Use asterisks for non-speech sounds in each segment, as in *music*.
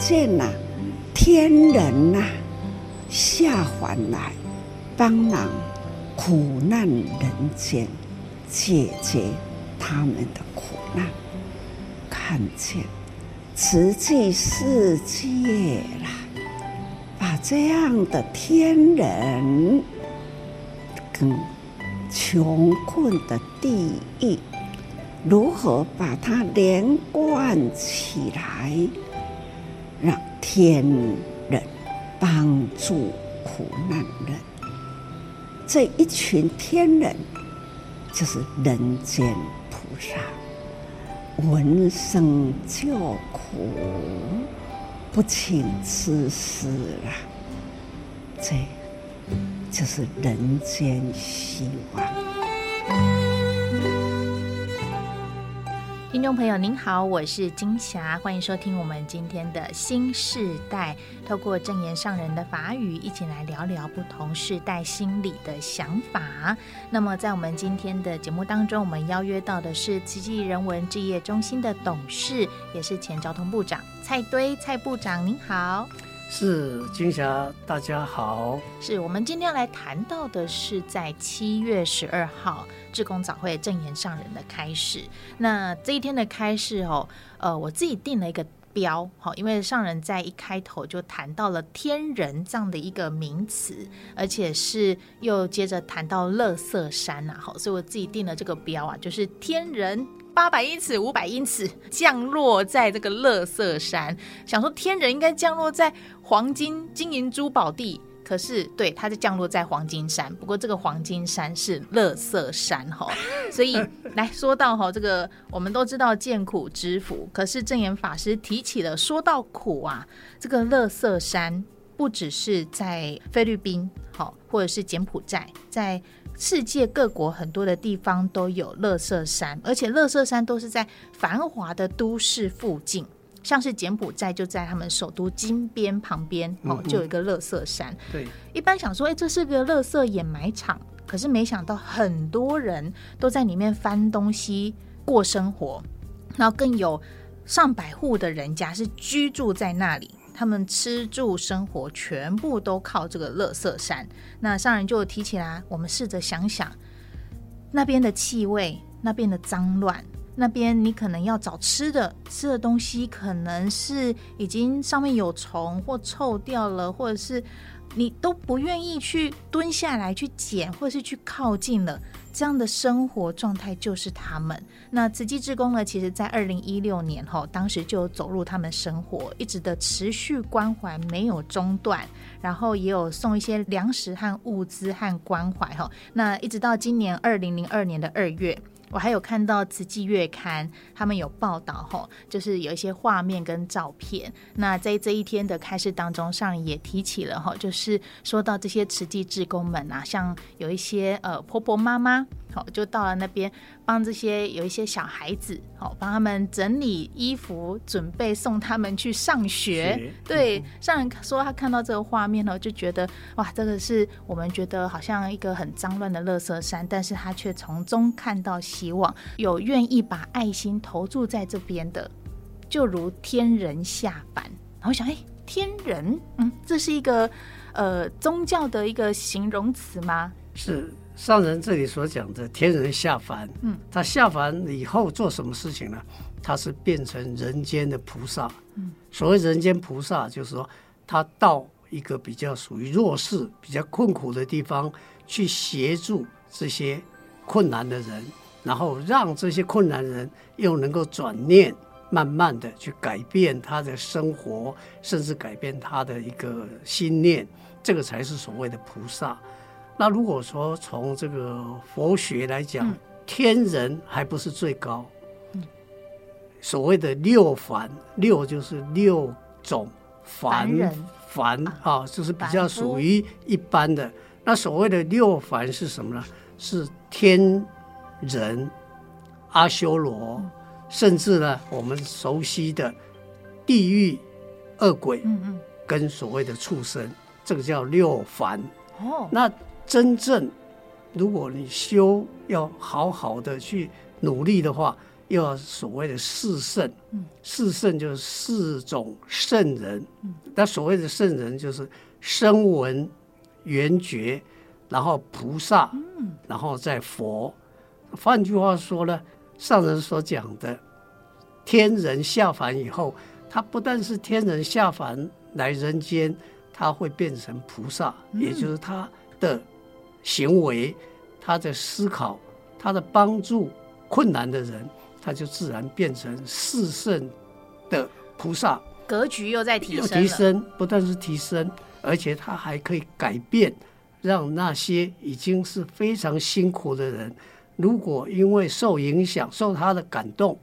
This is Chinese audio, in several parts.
见呐、啊，天人呐、下凡来帮忙苦难人间，解决他们的苦难，看见慈济世界啦，把这样的天人跟穷困的地狱。如何把它连贯起来，天人帮助苦难人？这一群天人就是人间菩萨，闻声救苦，不请自私啊！这就是人间希望。听众朋友您好，我是金霞，欢迎收听我们今天的新世代，透过正言上人的法语，一起来聊聊不同世代心理的想法。那么，在我们今天的节目当中，我们邀约到的是奇迹人文置业中心的董事，也是前交通部长蔡堆蔡部长，您好。是金霞，大家好。是我们今天要来谈到的是在七月十二号志工早会正言上人的开示。那这一天的开示哦，呃，我自己定了一个标，好，因为上人在一开头就谈到了天人这样的一个名词，而且是又接着谈到乐色山呐，好，所以我自己定了这个标啊，就是天人。八百英尺，五百英尺，降落在这个乐色山。想说天人应该降落在黄金、金银珠宝地，可是对，它就降落在黄金山。不过这个黄金山是乐色山哈，所以 *laughs* 来说到哈，这个我们都知道见苦知福，可是正言法师提起了，说到苦啊，这个乐色山不只是在菲律宾，好，或者是柬埔寨，在。世界各国很多的地方都有乐色山，而且乐色山都是在繁华的都市附近，像是柬埔寨就在他们首都金边旁边哦，就有一个乐色山。对，一般想说，哎，这是个乐色掩埋场，可是没想到很多人都在里面翻东西过生活，然后更有上百户的人家是居住在那里。他们吃住生活全部都靠这个乐色山，那上人就提起来，我们试着想想，那边的气味，那边的脏乱，那边你可能要找吃的，吃的东西可能是已经上面有虫或臭掉了，或者是你都不愿意去蹲下来去捡，或是去靠近了。这样的生活状态就是他们。那慈济志工呢？其实，在二零一六年后，当时就走入他们生活，一直的持续关怀没有中断，然后也有送一些粮食和物资和关怀哈。那一直到今年二零零二年的二月。我还有看到《慈济月刊》，他们有报道吼，就是有一些画面跟照片。那在这一天的开示当中，上也提起了吼，就是说到这些慈济志工们啊，像有一些呃婆婆妈妈。好，就到了那边帮这些有一些小孩子，好帮他们整理衣服，准备送他们去上学。对，上人说他看到这个画面呢，就觉得哇，这个是我们觉得好像一个很脏乱的垃圾山，但是他却从中看到希望，有愿意把爱心投注在这边的，就如天人下凡。然后想，哎，天人，嗯，这是一个呃宗教的一个形容词吗？是。上人这里所讲的天人下凡，嗯，他下凡以后做什么事情呢？他是变成人间的菩萨，嗯，所谓人间菩萨，就是说他到一个比较属于弱势、比较困苦的地方去协助这些困难的人，然后让这些困难人又能够转念，慢慢的去改变他的生活，甚至改变他的一个心念，这个才是所谓的菩萨。那如果说从这个佛学来讲，嗯、天人还不是最高。嗯、所谓的六凡，六就是六种凡凡啊，就是比较属于一般的。那所谓的六凡是什么呢？是天人、阿修罗，嗯、甚至呢我们熟悉的地狱、恶鬼，嗯嗯，跟所谓的畜生，这个叫六凡。哦，那。真正，如果你修要好好的去努力的话，又要所谓的四圣，四圣就是四种圣人。那所谓的圣人就是声闻、缘觉，然后菩萨，然后再佛。换句话说呢，上人所讲的天人下凡以后，他不但是天人下凡来人间，他会变成菩萨，也就是他的行为、他的思考、他的帮助困难的人。他就自然变成四圣的菩萨，格局又在提升，提升不但是提升，而且他还可以改变，让那些已经是非常辛苦的人，如果因为受影响、受他的感动，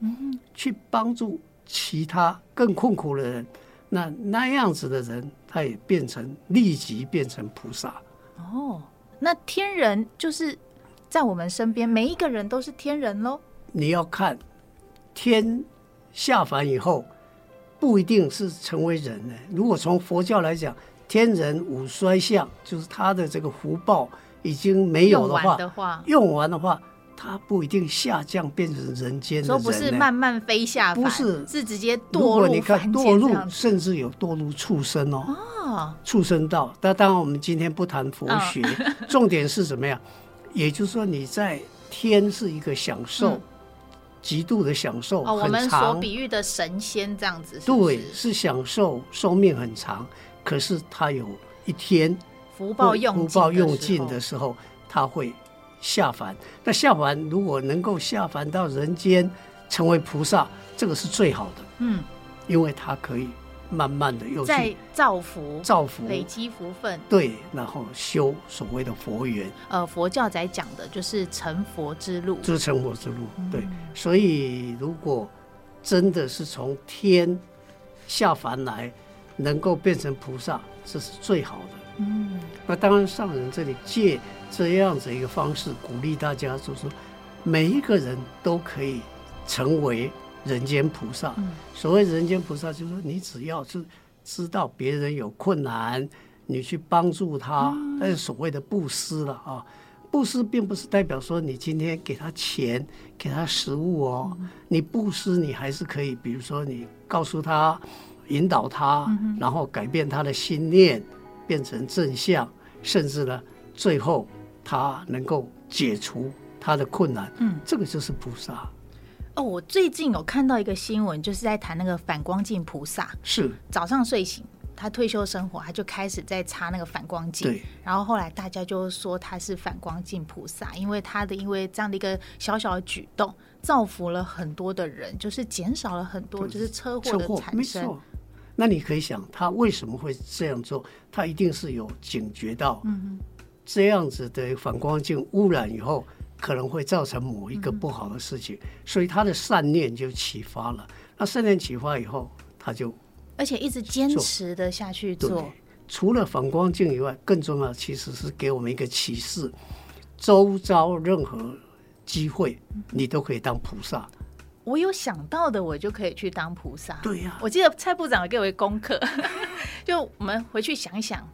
去帮助其他更困苦的人，那那样子的人，他也变成立即变成菩萨。哦，那天人就是在我们身边，每一个人都是天人喽。你要看。天下凡以后，不一定是成为人呢。如果从佛教来讲，天人五衰相，就是他的这个福报已经没有的话，用完的话，用完的话，他不一定下降变成人间的人。说不是慢慢飞下，不是是直接堕入。如果你看堕入，甚至有堕入畜生哦，哦畜生道。那当然，我们今天不谈佛学，哦、*laughs* 重点是什么呀？也就是说，你在天是一个享受。嗯极度的享受，哦，我们所比喻的神仙这样子是是，对，是享受，寿命很长。可是他有一天福报用福报用尽的时候，他会下凡。那下凡如果能够下凡到人间，成为菩萨，这个是最好的。嗯，因为他可以。慢慢的又在造福、造福、累积福分，对，然后修所谓的佛缘。呃，佛教在讲的就是成佛之路，就是成佛之路。对，嗯、所以如果真的是从天下凡来，能够变成菩萨，这是最好的。嗯，那当然上人这里借这样子一个方式鼓励大家，就是说每一个人都可以成为。人间菩萨，所谓人间菩萨，就是说你只要是知道别人有困难，你去帮助他，那是所谓的布施了啊。布施并不是代表说你今天给他钱，给他食物哦。你布施，你还是可以，比如说你告诉他，引导他，然后改变他的心念，变成正向，甚至呢，最后他能够解除他的困难。嗯，这个就是菩萨。哦，我最近有看到一个新闻，就是在谈那个反光镜菩萨。是早上睡醒，他退休生活，他就开始在擦那个反光镜。对。然后后来大家就说他是反光镜菩萨，因为他的因为这样的一个小小的举动，造福了很多的人，就是减少了很多就是车祸的产生。那你可以想，他为什么会这样做？他一定是有警觉到，嗯，这样子的反光镜污染以后。可能会造成某一个不好的事情，嗯、所以他的善念就启发了。那善念启发以后，他就而且一直坚持的下去做。除了反光镜以外，更重要其实是给我们一个启示：周遭任何机会，你都可以当菩萨。我有想到的，我就可以去当菩萨。对呀、啊，我记得蔡部长给我一个功课，*laughs* 就我们回去想一想，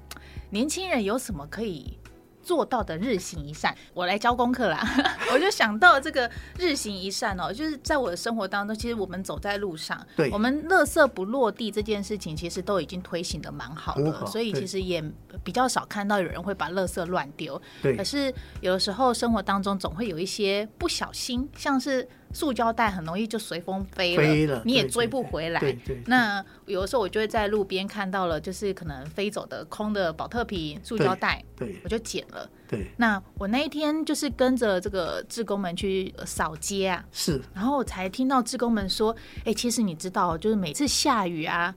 年轻人有什么可以。做到的日行一善，我来教功课啦。*laughs* 我就想到这个日行一善哦，就是在我的生活当中，其实我们走在路上，对，我们垃圾不落地这件事情，其实都已经推行的蛮好的，好，所以其实也比较少看到有人会把垃圾乱丢。对，可是有的时候生活当中总会有一些不小心，像是。塑胶袋很容易就随风飞了，飞了，你也追不回来。对对那有的时候我就会在路边看到了，就是可能飞走的空的保特瓶、塑胶袋，对我就捡了。对，那我那一天就是跟着这个志工们去扫街啊，是，然后我才听到志工们说，哎、欸，其实你知道，就是每次下雨啊，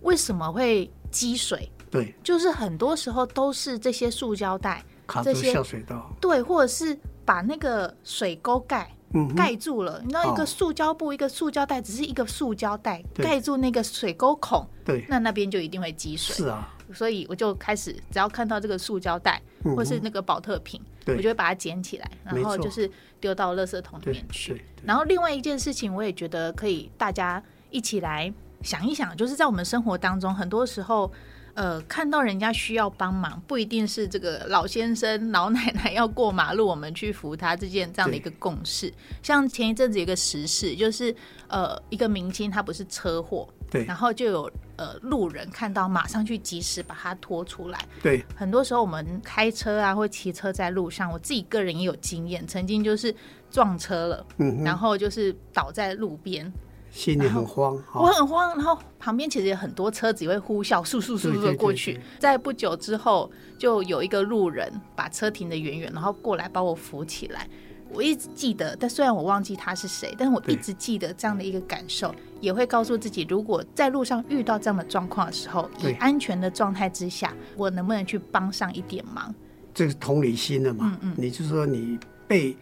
为什么会积水？对，就是很多时候都是这些塑胶袋卡住下水道，对，或者是把那个水沟盖。盖住了，你知道一个塑胶布，一个塑胶袋，只是一个塑胶袋盖住那个水沟孔，对，那那边就一定会积水。是啊，所以我就开始，只要看到这个塑胶袋或是那个保特瓶，我就会把它捡起来，然后就是丢到垃圾桶里面去。然后另外一件事情，我也觉得可以大家一起来想一想，就是在我们生活当中，很多时候。呃，看到人家需要帮忙，不一定是这个老先生、老奶奶要过马路，我们去扶他这件这样的一个共识。像前一阵子有一个时事，就是呃，一个明星他不是车祸，对，然后就有呃路人看到，马上去及时把他拖出来。对，很多时候我们开车啊或骑车在路上，我自己个人也有经验，曾经就是撞车了，嗯，然后就是倒在路边。心里很慌，我很慌。然后旁边其实有很多车子也会呼啸，速速速速的过去。在不久之后，就有一个路人把车停得远远，然后过来把我扶起来。我一直记得，但虽然我忘记他是谁，但是我一直记得这样的一个感受，也会告诉自己，如果在路上遇到这样的状况的时候，以安全的状态之下，我能不能去帮上一点忙？这是同理心的嘛？嗯嗯，你就说你被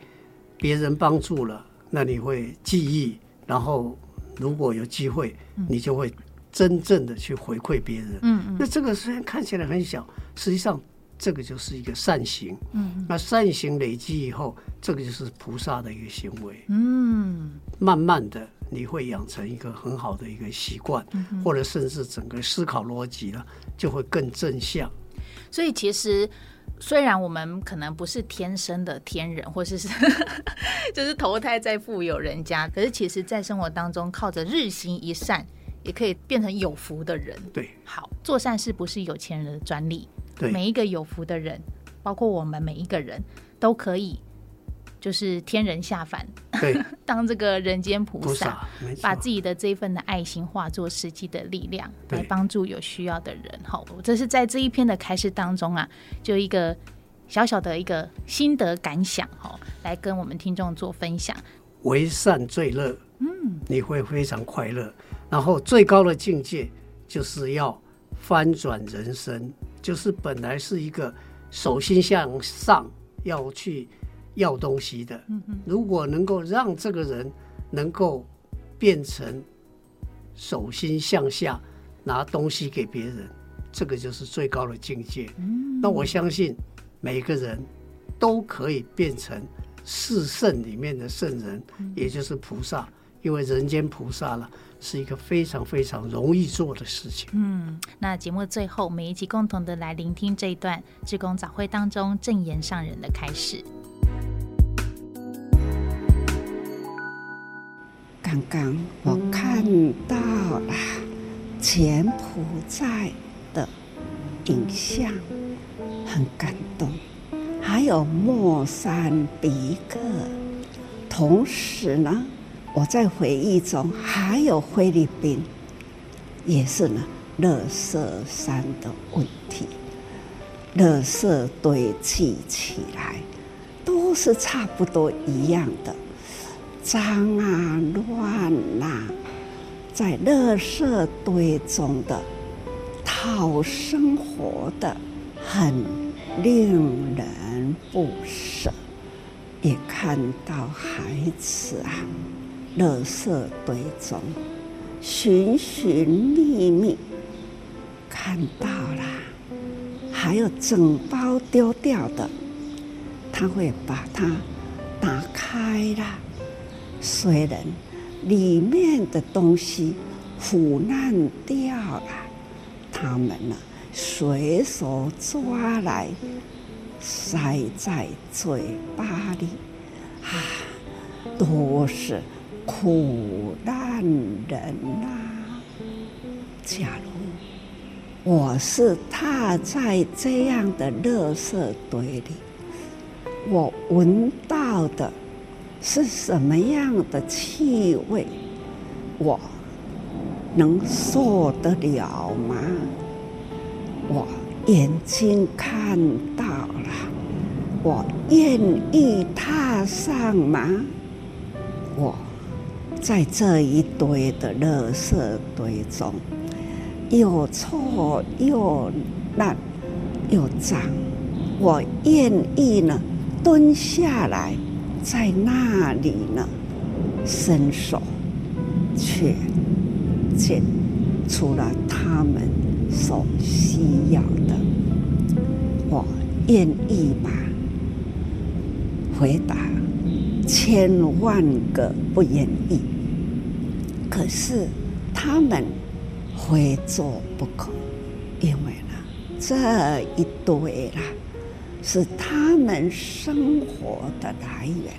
别人帮助了，那你会记忆，然后。如果有机会，你就会真正的去回馈别人。嗯嗯。那这个虽然看起来很小，实际上这个就是一个善行。嗯。那善行累积以后，这个就是菩萨的一个行为。嗯。慢慢的，你会养成一个很好的一个习惯，或者甚至整个思考逻辑了，就会更正向。所以其实。虽然我们可能不是天生的天人，或是是 *laughs* 就是投胎在富有人家，可是其实，在生活当中，靠着日行一善，也可以变成有福的人。对，好，做善事不是有钱人的专利。对，每一个有福的人，包括我们每一个人都可以。就是天人下凡，对，*laughs* 当这个人间菩萨，把自己的这一份的爱心化作实际的力量，来帮助有需要的人。好，这是在这一篇的开示当中啊，就一个小小的一个心得感想，哈，来跟我们听众做分享。为善最乐，嗯，你会非常快乐。然后最高的境界就是要翻转人生，就是本来是一个手心向上要去。要东西的，如果能够让这个人能够变成手心向下拿东西给别人，这个就是最高的境界。那我相信每个人都可以变成四圣里面的圣人，也就是菩萨，因为人间菩萨了是一个非常非常容易做的事情。嗯，那节目最后，我们一起共同的来聆听这一段志工早会当中正言上人的开示。刚刚我看到了柬埔寨的影像，很感动。还有莫桑比克，同时呢，我在回忆中还有菲律宾，也是呢，垃圾山的问题，垃圾堆积起来，都是差不多一样的。脏啊，乱啊，在垃圾堆中的讨生活的，很令人不舍。也看到孩子啊，垃圾堆中寻寻觅觅，看到了，还有整包丢掉的，他会把它打开了。虽然里面的东西腐烂掉了，他们呢，随手抓来塞在嘴巴里，啊，都是苦难人呐！假如我是踏在这样的垃圾堆里，我闻到的。是什么样的气味，我能受得了吗？我眼睛看到了，我愿意踏上吗？我在这一堆的垃圾堆中，又臭又烂又脏，我愿意呢，蹲下来。在那里呢，伸手去捡出了他们所需要的。我愿意吧？回答千万个不愿意。可是他们非做不可。因为呢，这一堆啦，是他们生活的来源，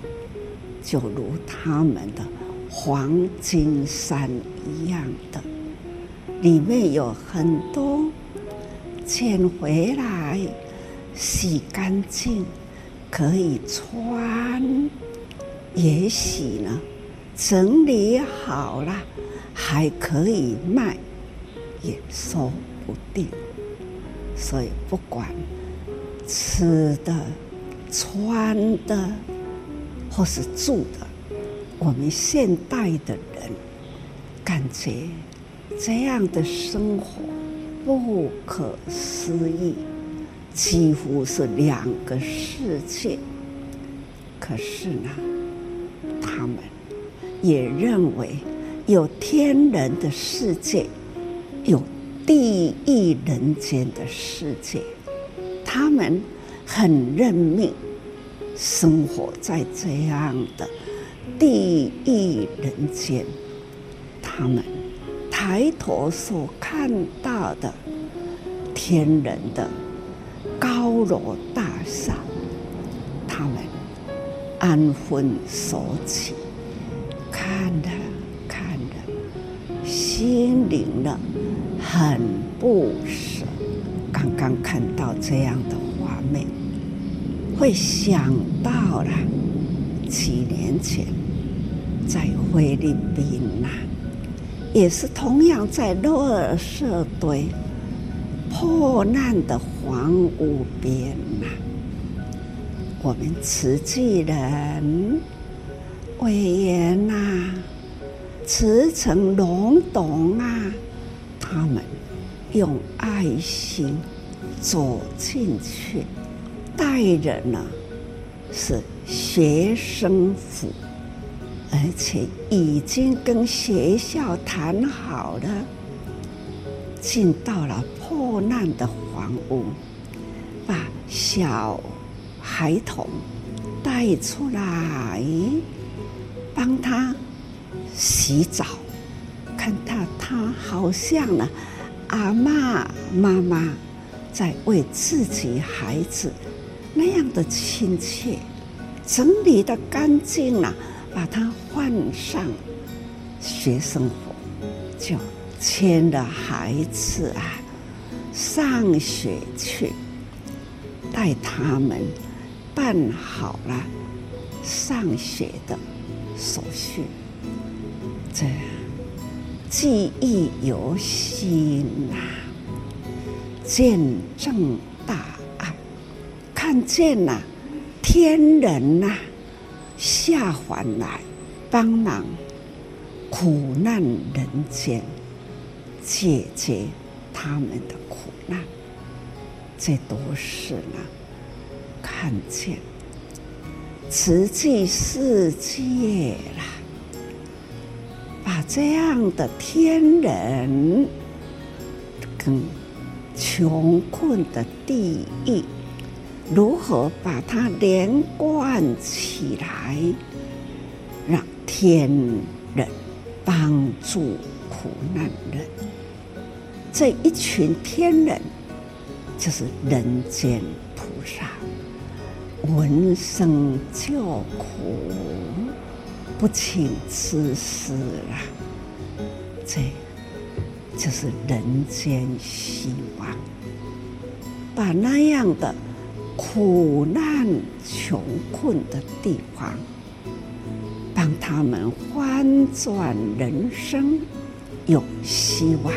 就如他们的黄金山一样的，里面有很多捡回来洗干净可以穿，也许呢整理好了还可以卖，也说不定。所以不管吃的、穿的，或是住的，我们现代的人感觉这样的生活不可思议，几乎是两个世界。可是呢，他们也认为有天人的世界，有地狱人间的世界，他们很认命，生活在这样的地狱人间。他们抬头所看到的天人的高楼大厦，他们安分守己，看着看着，心灵的。很不舍，刚刚看到这样的画面，会想到了几年前在菲律宾呐，也是同样在垃圾堆破烂的房屋边呐，我们慈济人委员呐，慈诚龙董啊。他们用爱心走进去，带人呢是学生服，而且已经跟学校谈好了，进到了破烂的房屋，把小孩童带出来，帮他洗澡。看他，他好像呢，阿嬷、妈妈在为自己孩子那样的亲切，整理的干净了，把他换上学生服，就牵着孩子啊上学去，带他们办好了上学的手续，这样。记忆犹新呐，见证大爱，看见呐，天人呐下凡来帮忙苦难人间，解决他们的苦难，这都是呢，看见慈济世界啦。把这样的天人跟穷困的地狱，如何把它连贯起来，让天人帮助苦难人？这一群天人就是人间菩萨，闻声救苦。不请自私啊，这就是人间希望，把那样的苦难穷困的地方，帮他们翻转人生，有希望。